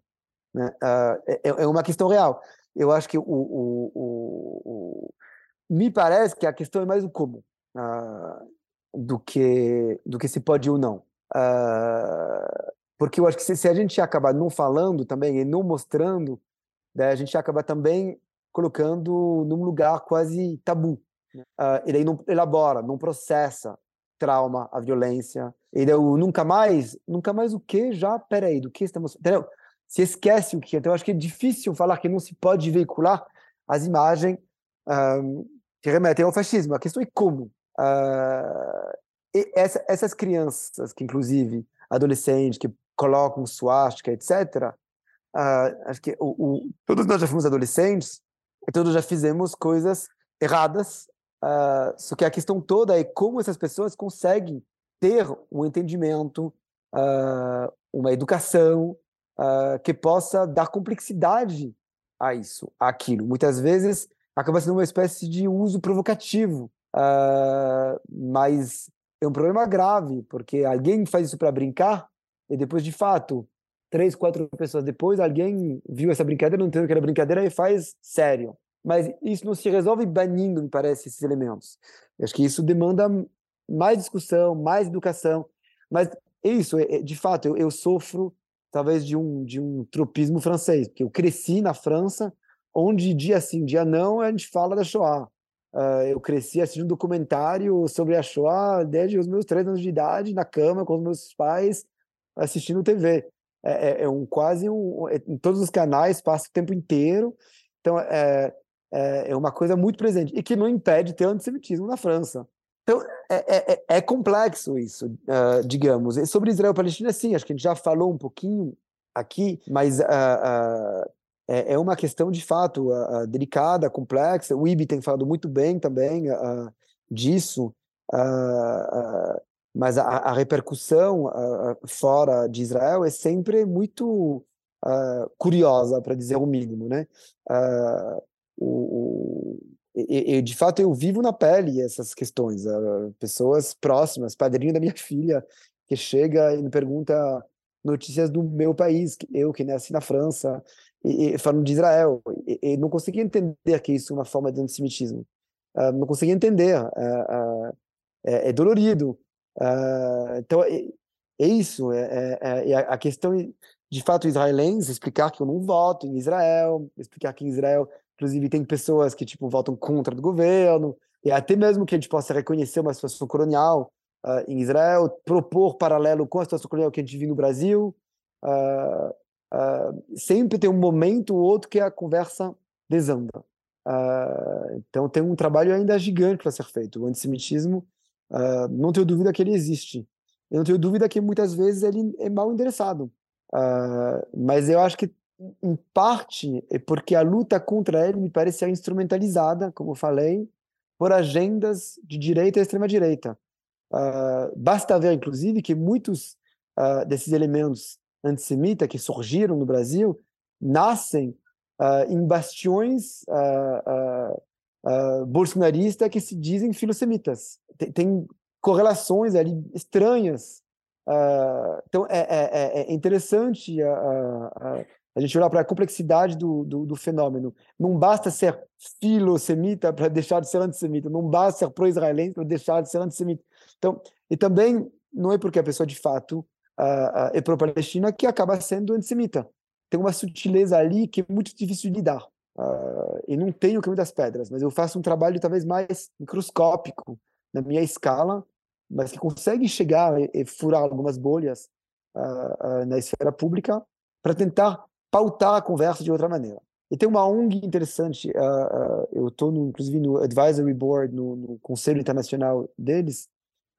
[SPEAKER 3] Né? Uh, é, é, uma questão real. Eu acho que o, o, o, o, me parece que a questão é mais o como do que do que se pode ou não. porque eu acho que se, se, a gente acabar não falando também e não mostrando, a gente acaba também colocando num lugar quase tabu uh, ele não elabora, não processa trauma, a violência. Ele é o nunca mais, nunca mais o que já, peraí, do que estamos, entendeu? Se esquece o que. Então, eu acho que é difícil falar que não se pode veicular as imagens um, que remetem ao fascismo. A questão é como. Uh, e essa, essas crianças, que inclusive adolescentes, que colocam suástica, etc., uh, ah, acho que o, o, todos nós já fomos adolescentes todos já fizemos coisas erradas Uh, só que a questão toda é como essas pessoas conseguem ter um entendimento, uh, uma educação uh, que possa dar complexidade a isso, aquilo. Muitas vezes acaba sendo uma espécie de uso provocativo, mas é um problema grave, porque alguém faz isso para brincar e depois, de fato, três, quatro pessoas depois, alguém viu essa brincadeira, não entendeu que era brincadeira e faz sério. Mas isso não se resolve banindo, me parece, esses elementos. Eu acho que isso demanda mais discussão, mais educação. Mas é isso, é, é, de fato, eu, eu sofro talvez de um, de um tropismo francês, porque eu cresci na França, onde dia sim, dia não, a gente fala da Shoah. Uh, eu cresci assistindo um documentário sobre a Shoah desde os meus três anos de idade, na cama com os meus pais, assistindo TV. É, é, é um quase um, é, em todos os canais, passa o tempo inteiro. Então, é, é, é uma coisa muito presente e que não impede ter antissemitismo na França. Então, é, é, é complexo isso, uh, digamos. E sobre Israel e Palestina, sim, acho que a gente já falou um pouquinho aqui, mas uh, uh, é, uma questão de fato delicada, complexa. O IB tem falado muito bem também disso, mas a, a repercussão fora de Israel é sempre muito curiosa, para dizer o mínimo, né? O, e, e, de fato eu vivo na pele essas questões. Uh, pessoas próximas, padrinho da minha filha, que chega e me pergunta notícias do meu país, eu que nasci na França, e, e falando de Israel. E, e, não conseguia entender que isso é uma forma de antissemitismo. Uh, não conseguia entender. Uh, é, é, dolorido. então, é, é isso. É, é, é, a questão, de fato, israelense, explicar que eu não voto em Israel, explicar que Israel Inclusive, tem pessoas que tipo votam contra do governo, e até mesmo que a gente possa reconhecer uma situação colonial uh, em Israel, propor paralelo com a situação colonial que a gente vive no Brasil. Uh, uh, sempre tem um momento ou outro que a conversa desanda. então, tem um trabalho ainda gigante para ser feito. O antissemitismo, não tenho dúvida que ele existe. Eu não tenho dúvida que muitas vezes ele é mal endereçado. mas eu acho que em parte, é porque a luta contra ele me parece ser instrumentalizada, como falei, por agendas de direita e extrema-direita. Uh, basta ver, inclusive, que muitos uh, desses elementos antissemitas que surgiram no Brasil nascem uh, em bastiões bolsonaristas que se dizem filosemitas. Tem, tem correlações ali estranhas. então, é, é, é, é interessante a gente olhar para a complexidade do, do, do, fenômeno. Não basta ser filosemita para deixar de ser antissemita, não basta ser pro-israelense para deixar de ser antissemita. Então, e também não é porque a pessoa de fato uh, uh, é pro-palestina que acaba sendo antissemita. Tem uma sutileza ali que é muito difícil de lidar. Uh, e não tenho o caminho das pedras, mas eu faço um trabalho talvez mais microscópico na minha escala, mas que consegue chegar e, e furar algumas bolhas na esfera pública para tentar pautar a conversa de outra maneira. E tem uma ONG interessante, uh, uh, eu estou inclusive no advisory board, no, no conselho internacional deles,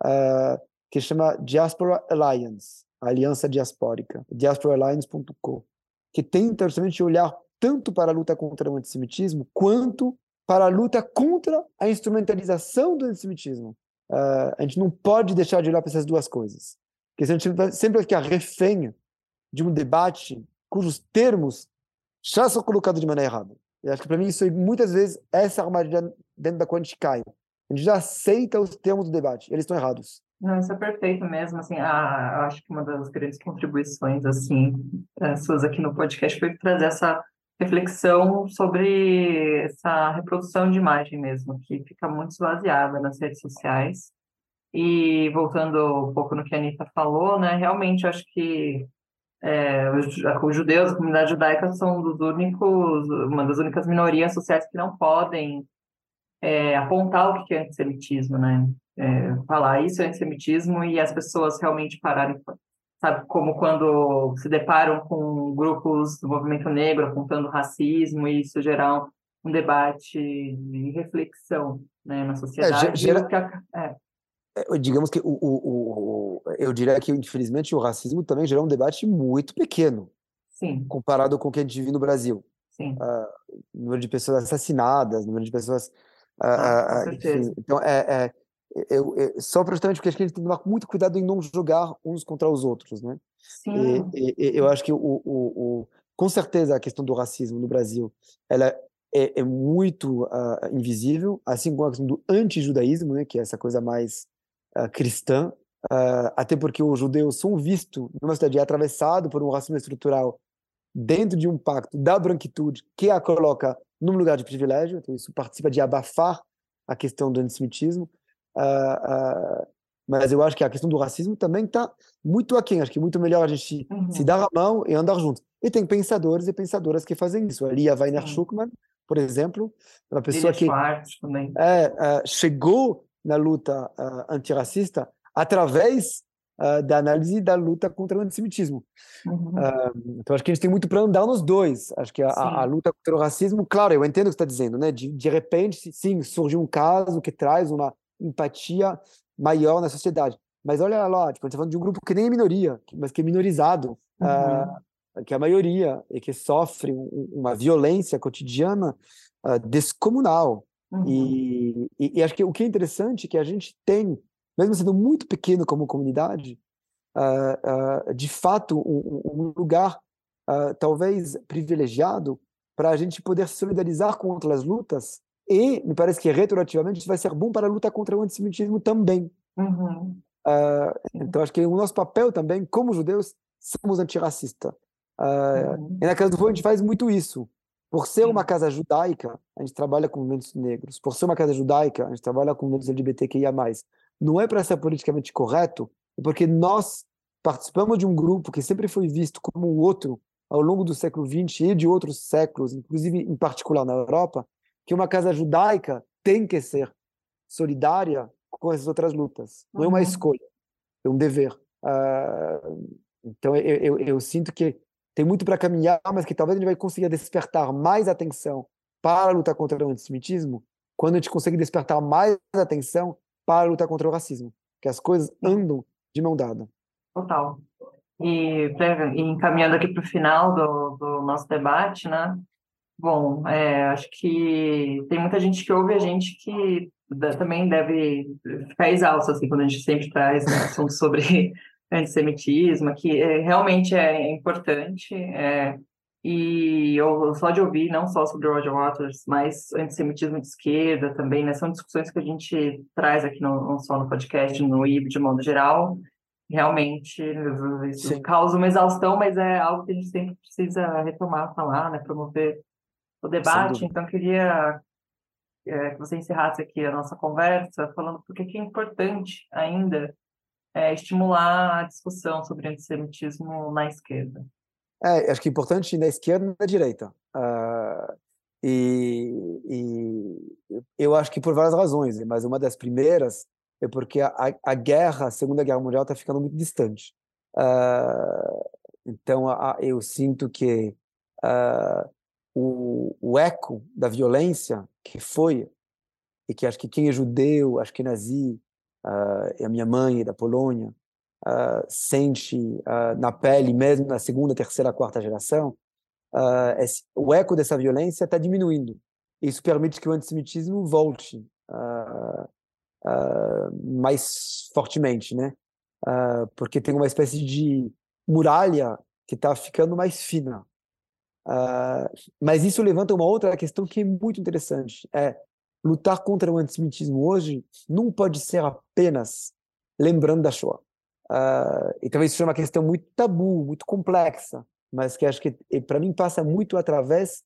[SPEAKER 3] uh, que chama Diaspora Alliance, a Aliança Diaspórica, diasporaalliance.co, que tenta justamente olhar tanto para a luta contra o antissemitismo, quanto para a luta contra a instrumentalização do antissemitismo. a gente não pode deixar de olhar para essas duas coisas, porque a gente sempre vai ficar refém de um debate cujos termos já são colocados de maneira errada. Eu acho que para mim isso muitas vezes essa armadilha dentro da qual a gente cai. A gente já aceita os termos do debate, eles estão errados.
[SPEAKER 1] Não, isso é perfeito mesmo. Assim, ah, acho que uma das grandes contribuições assim é, suas aqui no podcast foi trazer essa reflexão sobre essa reprodução de imagem mesmo, que fica muito esvaziada nas redes sociais. E voltando um pouco no que a Anitta falou, né, realmente acho que é, os, judeus, a comunidade judaica, são dos únicos, uma das únicas minorias sociais que não podem é, apontar o que é antissemitismo, né? É, falar isso é antissemitismo e as pessoas realmente pararem, sabe, como quando se deparam com grupos do movimento negro apontando racismo e isso gerar um, um debate de reflexão né, na é, sociedade.
[SPEAKER 3] Gera, é. É, digamos que o, o, o, eu diria que, infelizmente, o racismo também gerou um debate muito pequeno.
[SPEAKER 1] Sim.
[SPEAKER 3] Comparado com o que a gente vive no Brasil.
[SPEAKER 1] Sim.
[SPEAKER 3] Uh, número de pessoas assassinadas, número de pessoas. Uh, ah, uh, enfim, então, é, é eu, eu, só justamente porque a gente tem que tomar muito cuidado em não jogar uns contra os outros, né?
[SPEAKER 1] Sim.
[SPEAKER 3] E, e, eu acho que o, o, com certeza a questão do racismo no Brasil, ela é, é muito invisível, assim como a questão do antijudaísmo, né, que é essa coisa mais uh, cristã, uh, até porque os judeus são vistos numa cidade atravessado por um racismo estrutural dentro de um pacto da branquitude que a coloca num lugar de privilégio, então isso participa de abafar a questão do antissemitismo, mas eu acho que a questão do racismo também está muito aquém. Acho que é muito melhor a gente uhum. se dar a mão e andar juntos. E tem pensadores e pensadoras que fazem isso. A Lia Weiner Schuckmann, por exemplo, uma pessoa que é, é, chegou na luta uh, antirracista através uh, da análise da luta contra o antissemitismo. Uhum. Uh, então, acho que a gente tem muito para andar nos dois. Acho que a, a, a, luta contra o racismo, claro, eu entendo o que você está dizendo, né? De, de repente, sim, surgiu um caso que traz uma empatia maior na sociedade. Mas olha lá, tipo, a gente está falando de um grupo que nem é minoria, mas que é minorizado, uhum. que é a maioria, e que sofre um, uma violência cotidiana descomunal. Uhum. E, e, e, acho que o que é interessante é que a gente tem, mesmo sendo muito pequeno como comunidade, uh, uh, de fato um, um lugar uh, talvez privilegiado para a gente poder se solidarizar com outras lutas e me parece que retroativamente isso vai ser bom para a luta contra o antissemitismo também. Uhum. então acho que o nosso papel também, como judeus, somos antirracistas. Uhum. E na Casa do Fogo a gente faz muito isso. Por ser uma casa judaica, a gente trabalha com movimentos negros. Por ser uma casa judaica, a gente trabalha com movimentos LGBTQIA+. Não é para ser politicamente correto, é porque nós participamos de um grupo que sempre foi visto como o outro ao longo do século XX e de outros séculos, inclusive em particular na Europa, que uma casa judaica tem que ser solidária com essas outras lutas. Não é uma uhum. escolha, é um dever. Uh, então eu, eu, eu, sinto que tem muito para caminhar, mas que talvez a gente vai conseguir despertar mais atenção para a luta contra o antissemitismo quando a gente consegue despertar mais atenção para a luta contra o racismo, que as coisas andam de mão dada.
[SPEAKER 1] Total. E, encaminhando aqui para o final do, do, nosso debate, né? Bom, é, acho que tem muita gente que ouve a gente que também deve ficar exausta, assim, quando a gente sempre traz né, assuntos sobre antissemitismo, que é, realmente é importante, é, e eu, só de ouvir, não só sobre Roger Waters, mas antissemitismo de esquerda também, né, são discussões que a gente traz aqui, no, não só no podcast, no IB de modo geral, realmente isso Sim. causa uma exaustão, mas é algo que a gente sempre precisa retomar, falar, né, promover o debate, então queria é, que você encerrasse aqui a nossa conversa falando porque que é importante ainda é, estimular a discussão sobre antissemitismo na esquerda.
[SPEAKER 3] É, acho que é importante na esquerda e na direita. Uh, e, e, eu acho que por várias razões, mas uma das primeiras é porque a, a guerra, a Segunda Guerra Mundial, está ficando muito distante. Uh, então, a, eu sinto que uh, o, o, eco da violência que foi, e que acho que quem é judeu, acho que nazi, uh, a minha mãe da Polônia uh, sente uh, na pele, mesmo na segunda, terceira, quarta geração, esse, o eco dessa violência está diminuindo. Isso permite que o antissemitismo volte mais fortemente, né? porque tem uma espécie de muralha que está ficando mais fina. mas isso levanta uma outra questão que é muito interessante. É lutar contra o antissemitismo hoje não pode ser apenas lembrando da Shoah. Uh, e talvez seja uma questão muito tabu, muito complexa, mas que acho que para mim passa muito através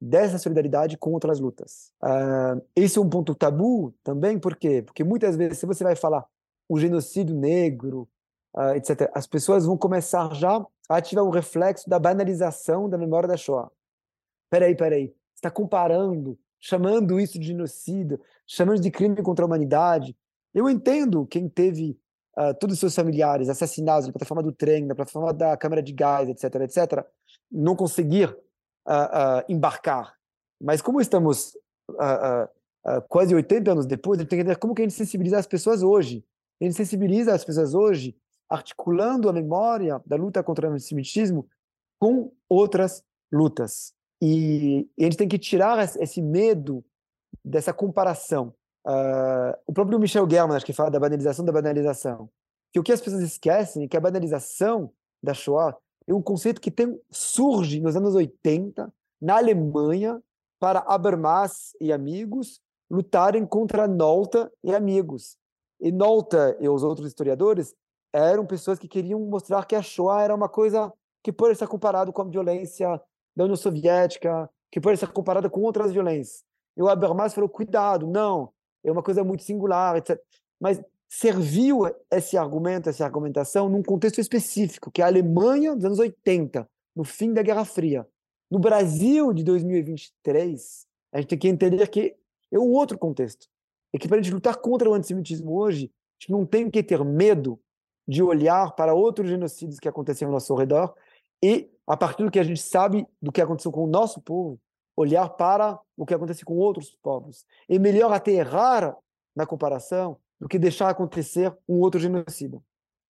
[SPEAKER 3] dessa solidariedade com outras lutas. Uh, esse é um ponto tabu também, por quê? Porque muitas vezes, se você vai falar o genocídio negro, uh, etc., as pessoas vão começar já a ativar um reflexo da banalização da memória da Shoah. Peraí, peraí, está comparando chamando isso de genocídio, chamando de crime contra a humanidade. Eu entendo quem teve uh, todos os seus familiares assassinados na plataforma do trem, na plataforma da câmara de gás, etc., etc., não conseguir uh, uh, embarcar. Mas como estamos quase 80 anos depois, tem que entender como que a gente sensibiliza as pessoas hoje. A gente sensibiliza as pessoas hoje articulando a memória da luta contra o antissemitismo com outras lutas. E, e a gente tem que tirar esse medo dessa comparação. Uh, o próprio Michel German, acho que fala da banalização da banalização. Que o que as pessoas esquecem é que a banalização da Shoah é um conceito que tem, surge nos anos 80 na Alemanha para Habermas e amigos lutarem contra Nolta e amigos. E Nolta e os outros historiadores eram pessoas que queriam mostrar que a Shoah era uma coisa que pode ser comparado com a violência da União Soviética, que pode ser comparada com outras violências. E o Habermas falou, cuidado, não, é uma coisa muito singular, etc. Mas serviu esse argumento, essa argumentação, num contexto específico, que é a Alemanha dos anos 80, no fim da Guerra Fria. No Brasil de 2023, a gente tem que entender que é um outro contexto. E que para a gente lutar contra o antissemitismo hoje, a gente não tem que ter medo de olhar para outros genocídios que aconteceram ao nosso redor e, a partir do que a gente sabe do que aconteceu com o nosso povo, olhar para o que acontece com outros povos. É melhor até errar na comparação do que deixar acontecer um outro genocídio.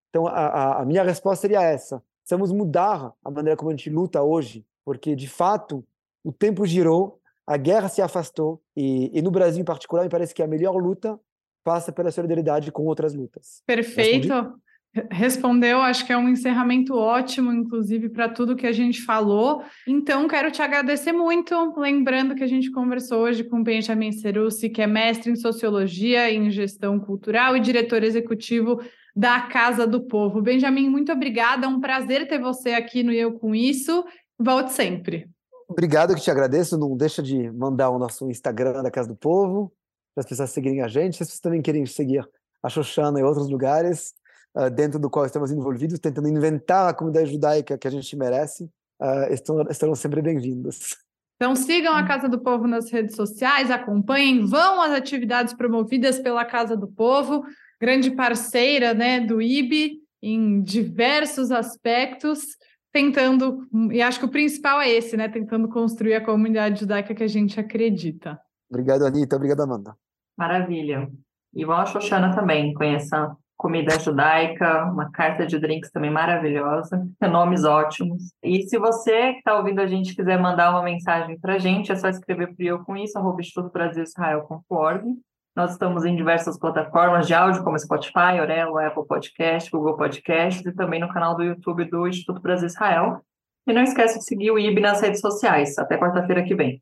[SPEAKER 3] Então, a, a, minha resposta seria essa. Precisamos mudar a maneira como a gente luta hoje, porque, de fato, o tempo girou, a guerra se afastou, e, e no Brasil, em particular, me parece que a melhor luta passa pela solidariedade com outras lutas.
[SPEAKER 2] Perfeito. Respondi? Respondeu, acho que é um encerramento ótimo, inclusive, para tudo que a gente falou. Então, quero te agradecer muito. Lembrando que a gente conversou hoje com Benjamin Cerussi, que é mestre em Sociologia e em Gestão Cultural e diretor executivo da Casa do Povo. Benjamin, muito obrigada. É um prazer ter você aqui no Eu Com Isso. Volte sempre.
[SPEAKER 3] Obrigado, que te agradeço. Não deixa de mandar o nosso Instagram da Casa do Povo, para as pessoas seguirem a gente. Se vocês também querem seguir a Xoxana em outros lugares, uh, dentro do qual estamos envolvidos, tentando inventar a comunidade judaica que a gente merece, uh, estão, estarão sempre bem-vindos.
[SPEAKER 2] Então sigam a Casa do Povo nas redes sociais, acompanhem, vão às atividades promovidas pela Casa do Povo, grande parceira né, do IB em diversos aspectos, tentando, e acho que o principal é esse, né? Tentando construir a comunidade judaica que a gente acredita.
[SPEAKER 3] Obrigado, Anitta. Obrigado, Amanda.
[SPEAKER 1] Maravilha. E vão a Xoxana também, conheça comida judaica, uma carta de drinks também maravilhosa, nomes ótimos. E se você que está ouvindo a gente quiser mandar uma mensagem para a gente, é só escrever para eu com isso, arroba institutobrasilisrael.org. Nós estamos em diversas plataformas de áudio, como Spotify, Orelo, Apple Podcast, Google Podcasts e também no canal do YouTube do Instituto Brasil Israel. E não esquece de seguir o IB nas redes sociais. Até quarta-feira que vem.